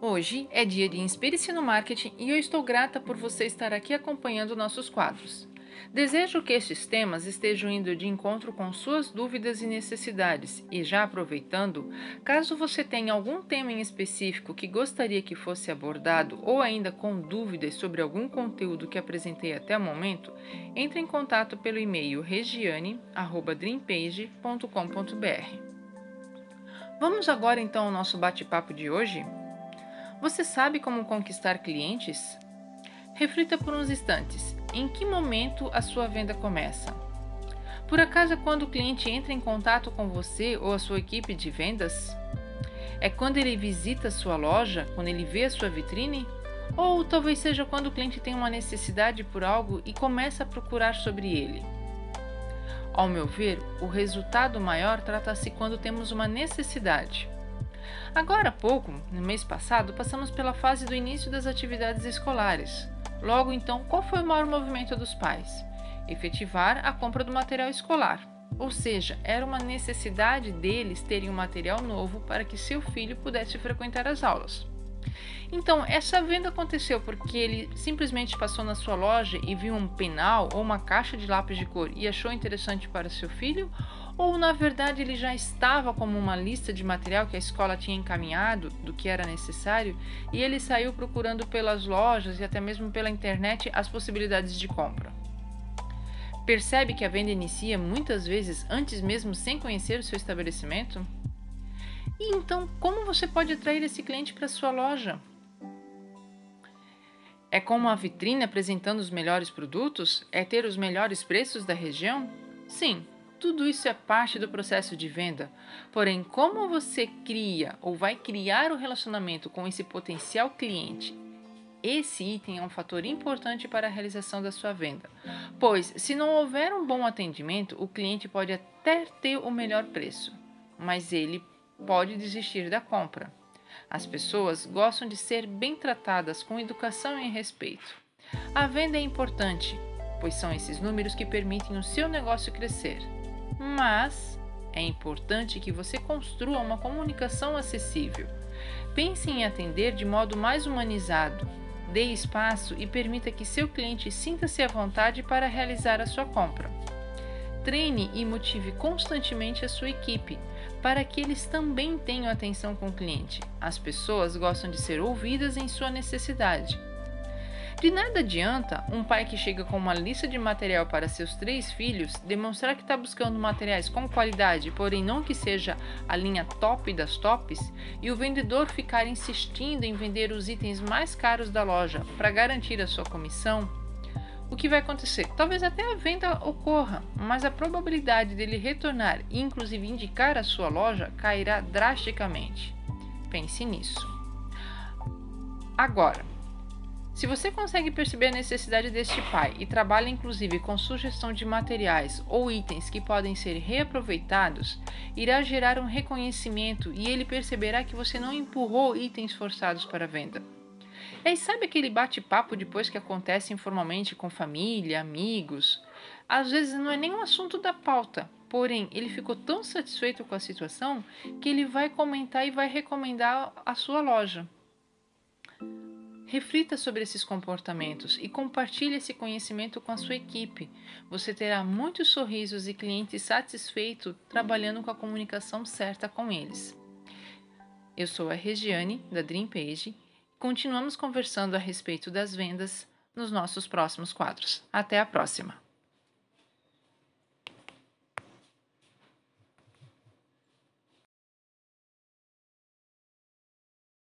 Hoje é dia de Inspire-se no Marketing e eu estou grata por você estar aqui acompanhando nossos quadros. Desejo que estes temas estejam indo de encontro com suas dúvidas e necessidades, e já aproveitando, caso você tenha algum tema em específico que gostaria que fosse abordado ou ainda com dúvidas sobre algum conteúdo que apresentei até o momento, entre em contato pelo e-mail regiane@dreampage.com.br. Vamos agora então ao nosso bate-papo de hoje? Você sabe como conquistar clientes? Reflita por uns instantes. Em que momento a sua venda começa? Por acaso é quando o cliente entra em contato com você ou a sua equipe de vendas? É quando ele visita a sua loja, quando ele vê a sua vitrine? Ou talvez seja quando o cliente tem uma necessidade por algo e começa a procurar sobre ele? Ao meu ver, o resultado maior trata-se quando temos uma necessidade. Agora há pouco, no mês passado, passamos pela fase do início das atividades escolares. Logo então, qual foi o maior movimento dos pais? Efetivar a compra do material escolar. Ou seja, era uma necessidade deles terem um material novo para que seu filho pudesse frequentar as aulas. Então, essa venda aconteceu porque ele simplesmente passou na sua loja e viu um penal ou uma caixa de lápis de cor e achou interessante para seu filho? Ou na verdade ele já estava como uma lista de material que a escola tinha encaminhado do que era necessário e ele saiu procurando pelas lojas e até mesmo pela internet as possibilidades de compra? Percebe que a venda inicia muitas vezes antes mesmo sem conhecer o seu estabelecimento? E então, como você pode atrair esse cliente para sua loja? É com uma vitrine apresentando os melhores produtos? É ter os melhores preços da região? Sim, tudo isso é parte do processo de venda. Porém, como você cria ou vai criar o relacionamento com esse potencial cliente? Esse item é um fator importante para a realização da sua venda, pois, se não houver um bom atendimento, o cliente pode até ter o melhor preço, mas ele pode desistir da compra. As pessoas gostam de ser bem tratadas com educação e respeito. A venda é importante, pois são esses números que permitem o seu negócio crescer. Mas é importante que você construa uma comunicação acessível. Pense em atender de modo mais humanizado. Dê espaço e permita que seu cliente sinta-se à vontade para realizar a sua compra. Treine e motive constantemente a sua equipe para que eles também tenham atenção com o cliente. As pessoas gostam de ser ouvidas em sua necessidade. De nada adianta um pai que chega com uma lista de material para seus três filhos demonstrar que está buscando materiais com qualidade, porém não que seja a linha top das tops, e o vendedor ficar insistindo em vender os itens mais caros da loja para garantir a sua comissão o que vai acontecer? Talvez até a venda ocorra, mas a probabilidade dele retornar e inclusive indicar a sua loja cairá drasticamente. Pense nisso. Agora, se você consegue perceber a necessidade deste pai e trabalha inclusive com sugestão de materiais ou itens que podem ser reaproveitados, irá gerar um reconhecimento e ele perceberá que você não empurrou itens forçados para venda. E sabe aquele bate-papo depois que acontece informalmente com família, amigos? Às vezes não é nem um assunto da pauta, porém ele ficou tão satisfeito com a situação que ele vai comentar e vai recomendar a sua loja. Reflita sobre esses comportamentos e compartilhe esse conhecimento com a sua equipe. Você terá muitos sorrisos e clientes satisfeitos trabalhando com a comunicação certa com eles. Eu sou a Regiane, da Dream Page, Continuamos conversando a respeito das vendas nos nossos próximos quadros. Até a próxima!